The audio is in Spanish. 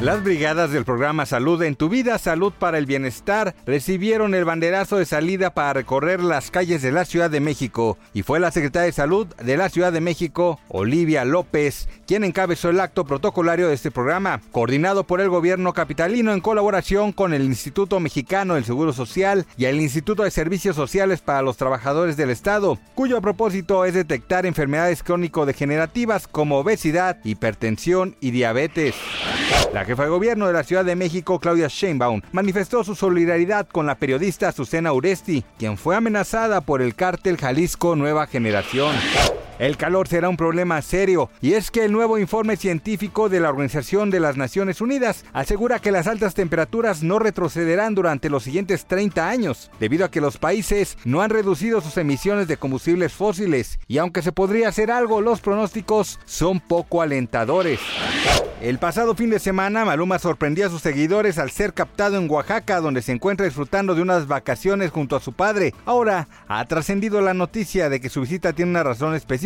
Las brigadas del programa Salud en tu vida, Salud para el Bienestar, recibieron el banderazo de salida para recorrer las calles de la Ciudad de México y fue la secretaria de Salud de la Ciudad de México, Olivia López, quien encabezó el acto protocolario de este programa, coordinado por el gobierno capitalino en colaboración con el Instituto Mexicano del Seguro Social y el Instituto de Servicios Sociales para los Trabajadores del Estado, cuyo propósito es detectar enfermedades crónico-degenerativas como obesidad, hipertensión y diabetes. La jefa de gobierno de la Ciudad de México, Claudia Sheinbaum, manifestó su solidaridad con la periodista Azucena Uresti, quien fue amenazada por el cártel Jalisco Nueva Generación. El calor será un problema serio y es que el nuevo informe científico de la Organización de las Naciones Unidas asegura que las altas temperaturas no retrocederán durante los siguientes 30 años, debido a que los países no han reducido sus emisiones de combustibles fósiles y aunque se podría hacer algo, los pronósticos son poco alentadores. El pasado fin de semana, Maluma sorprendió a sus seguidores al ser captado en Oaxaca, donde se encuentra disfrutando de unas vacaciones junto a su padre. Ahora ha trascendido la noticia de que su visita tiene una razón específica,